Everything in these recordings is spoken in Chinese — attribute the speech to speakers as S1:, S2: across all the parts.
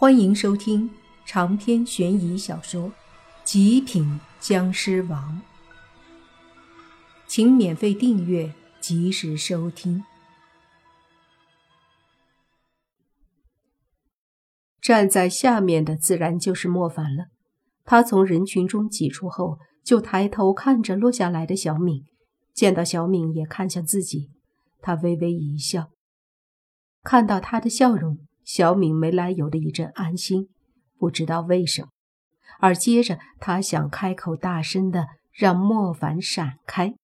S1: 欢迎收听长篇悬疑小说《极品僵尸王》，请免费订阅，及时收听。站在下面的自然就是莫凡了。他从人群中挤出后，就抬头看着落下来的小敏，见到小敏也看向自己，他微微一笑。看到他的笑容。小敏没来由的一阵安心，不知道为什么。而接着，他想开口大声的让莫凡闪开，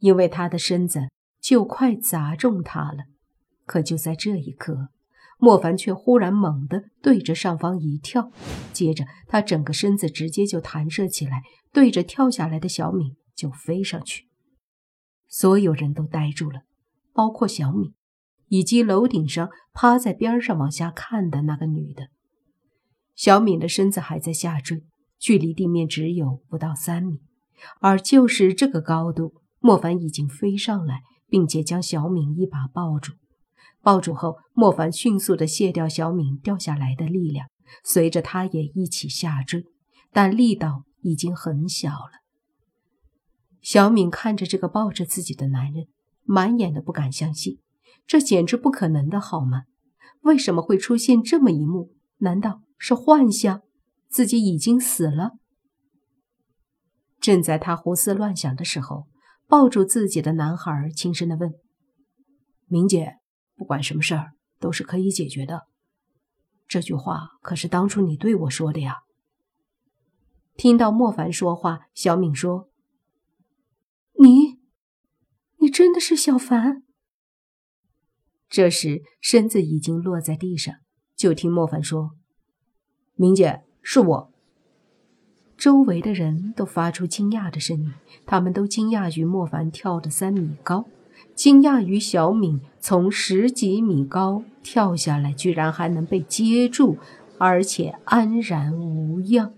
S1: 因为他的身子就快砸中他了。可就在这一刻，莫凡却忽然猛地对着上方一跳，接着他整个身子直接就弹射起来，对着跳下来的小敏就飞上去。所有人都呆住了，包括小敏。以及楼顶上趴在边上往下看的那个女的，小敏的身子还在下坠，距离地面只有不到三米，而就是这个高度，莫凡已经飞上来，并且将小敏一把抱住。抱住后，莫凡迅速地卸掉小敏掉下来的力量，随着他也一起下坠，但力道已经很小了。小敏看着这个抱着自己的男人，满眼的不敢相信。这简直不可能的，好吗？为什么会出现这么一幕？难道是幻象？自己已经死了？正在他胡思乱想的时候，抱住自己的男孩轻声的问：“明姐，不管什么事儿都是可以解决的。”这句话可是当初你对我说的呀。听到莫凡说话，小敏说：“
S2: 你，你真的是小凡？”
S1: 这时，身子已经落在地上，就听莫凡说：“明姐，是我。”周围的人都发出惊讶的声音，他们都惊讶于莫凡跳的三米高，惊讶于小敏从十几米高跳下来，居然还能被接住，而且安然无恙。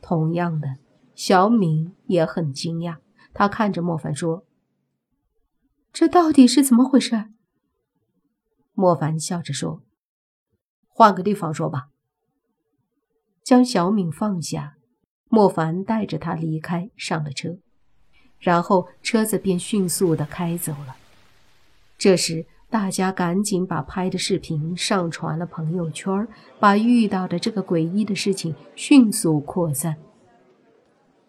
S1: 同样的，小敏也很惊讶，她看着莫凡说：“
S2: 这到底是怎么回事？”
S1: 莫凡笑着说：“换个地方说吧。”将小敏放下，莫凡带着她离开，上了车，然后车子便迅速的开走了。这时，大家赶紧把拍的视频上传了朋友圈，把遇到的这个诡异的事情迅速扩散。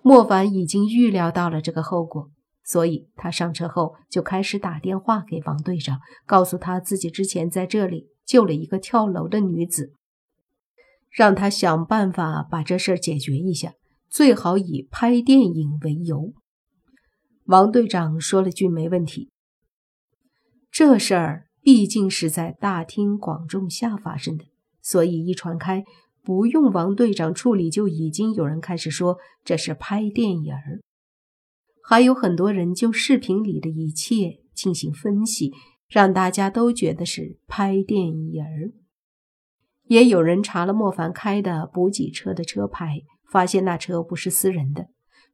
S1: 莫凡已经预料到了这个后果。所以他上车后就开始打电话给王队长，告诉他自己之前在这里救了一个跳楼的女子，让他想办法把这事儿解决一下，最好以拍电影为由。王队长说了句没问题。这事儿毕竟是在大庭广众下发生的，所以一传开，不用王队长处理，就已经有人开始说这是拍电影儿。还有很多人就视频里的一切进行分析，让大家都觉得是拍电影儿。也有人查了莫凡开的补给车的车牌，发现那车不是私人的。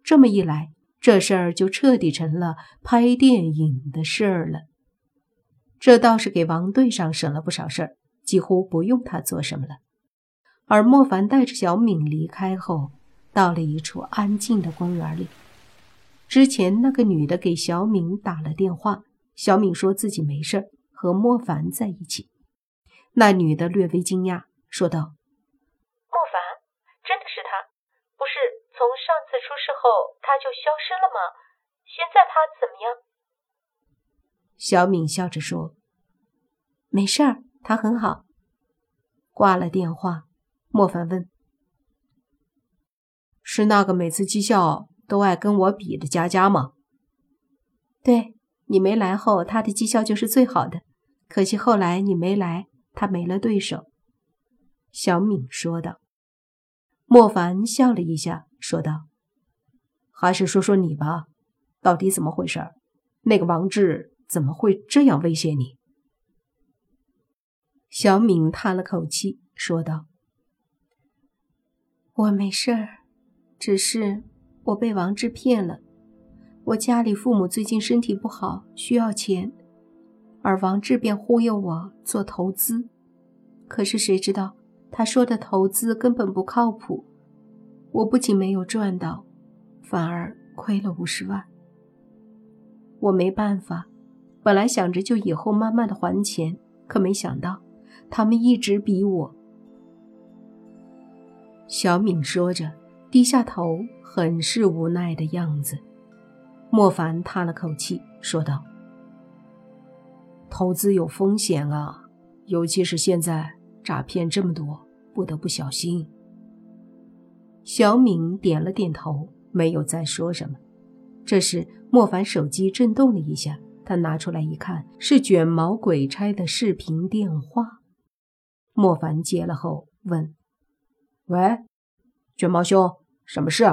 S1: 这么一来，这事儿就彻底成了拍电影的事儿了。这倒是给王队长省了不少事儿，几乎不用他做什么了。而莫凡带着小敏离开后，到了一处安静的公园里。之前那个女的给小敏打了电话，小敏说自己没事和莫凡在一起。那女的略微惊讶，说道：“
S3: 莫凡，真的是他？不是从上次出事后他就消失了吗？现在他怎么样？”
S1: 小敏笑着说：“没事儿，他很好。”挂了电话，莫凡问：“是那个每次绩效？”都爱跟我比的佳佳吗？对你没来后，他的绩效就是最好的。可惜后来你没来，他没了对手。小敏说道。莫凡笑了一下，说道：“还是说说你吧，到底怎么回事？那个王志怎么会这样威胁你？”小敏叹了口气，说道：“
S2: 我没事儿，只是……”我被王志骗了，我家里父母最近身体不好，需要钱，而王志便忽悠我做投资，
S1: 可是谁知道他说的投资根本不靠谱，我不仅没有赚到，反而亏了五十万。我没办法，本来想着就以后慢慢的还钱，可没想到他们一直逼我。小敏说着，低下头，很是无奈的样子。莫凡叹了口气，说道：“
S4: 投资有风险啊，尤其是现在诈骗这么多，不得不小心。”
S1: 小敏点了点头，没有再说什么。这时，莫凡手机震动了一下，他拿出来一看，是卷毛鬼差的视频电话。莫凡接了后问。
S4: 喂，卷毛兄，什么事？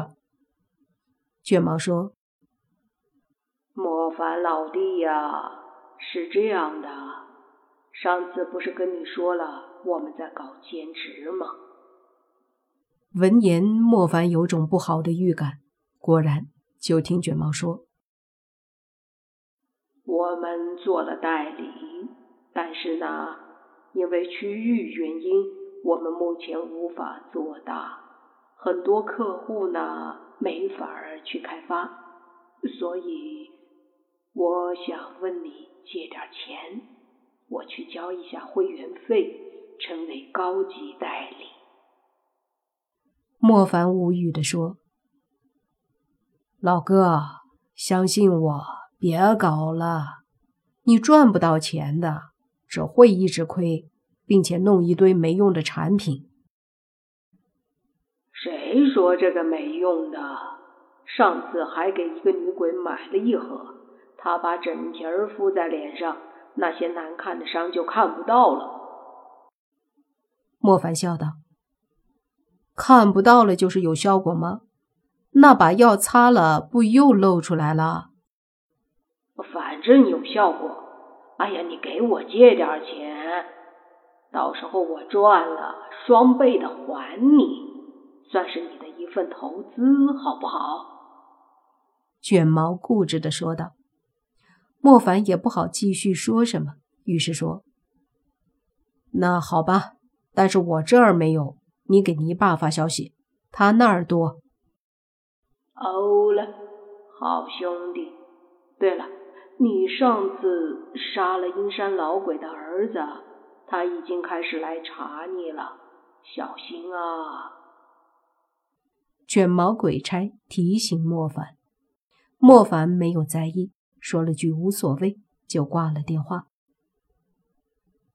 S1: 卷毛说：“
S5: 莫凡老弟呀，是这样的，上次不是跟你说了我们在搞兼职吗？”
S1: 闻言，莫凡有种不好的预感。果然，就听卷毛说：“
S5: 我们做了代理，但是呢，因为区域原因。”我们目前无法做大，很多客户呢没法儿去开发，所以我想问你借点钱，我去交一下会员费，成为高级代理。
S1: 莫凡无语的说：“
S4: 老哥，相信我，别搞了，你赚不到钱的，只会一直亏。”并且弄一堆没用的产品。
S5: 谁说这个没用的？上次还给一个女鬼买了一盒，她把整瓶儿敷在脸上，那些难看的伤就看不到了。
S1: 莫凡笑道：“看不到了就是有效果吗？那把药擦了，不又露出来了？
S5: 反正有效果。哎呀，你给我借点钱。”到时候我赚了，双倍的还你，算是你的一份投资，好不好？
S1: 卷毛固执的说道。莫凡也不好继续说什么，于是说：“
S4: 那好吧，但是我这儿没有，你给你爸发消息，他那儿多。”
S5: 哦了，好兄弟。对了，你上次杀了阴山老鬼的儿子。他已经开始来查你了，小心啊！
S1: 卷毛鬼差提醒莫凡，莫凡没有在意，说了句无所谓，就挂了电话。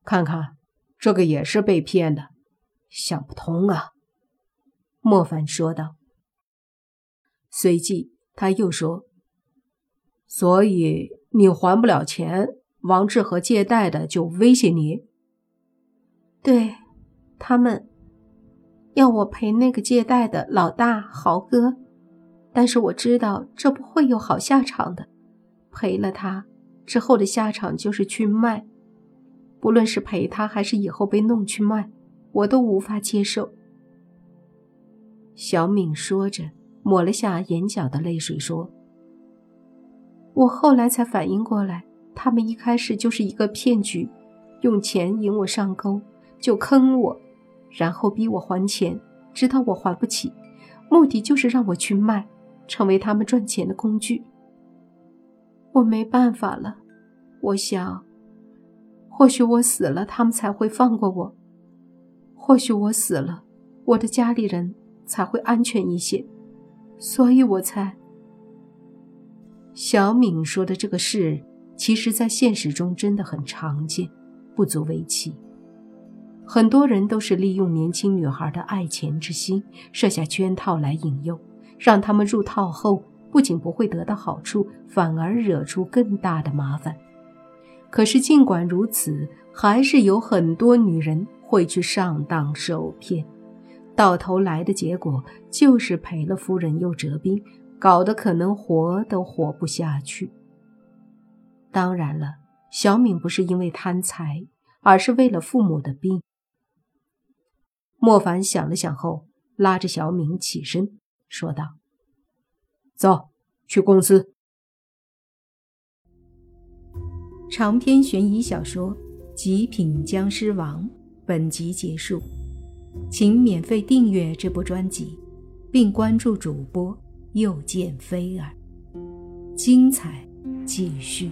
S4: 看看，这个也是被骗的，想不通啊！
S1: 莫凡说道。随即他又说：“
S4: 所以你还不了钱，王志和借贷的就威胁你。”
S1: 对，他们要我陪那个借贷的老大豪哥，但是我知道这不会有好下场的。赔了他之后的下场就是去卖，不论是赔他还是以后被弄去卖，我都无法接受。小敏说着，抹了下眼角的泪水，说：“我后来才反应过来，他们一开始就是一个骗局，用钱引我上钩。”就坑我，然后逼我还钱，直到我还不起，目的就是让我去卖，成为他们赚钱的工具。我没办法了，我想，或许我死了，他们才会放过我；或许我死了，我的家里人才会安全一些，所以我才……小敏说的这个事，其实在现实中真的很常见，不足为奇。很多人都是利用年轻女孩的爱钱之心，设下圈套来引诱，让他们入套后，不仅不会得到好处，反而惹出更大的麻烦。可是尽管如此，还是有很多女人会去上当受骗，到头来的结果就是赔了夫人又折兵，搞得可能活都活不下去。当然了，小敏不是因为贪财，而是为了父母的病。莫凡想了想后，拉着小敏起身，说道：“
S4: 走去公司。”
S1: 长篇悬疑小说《极品僵尸王》本集结束，请免费订阅这部专辑，并关注主播又见菲儿，精彩继续。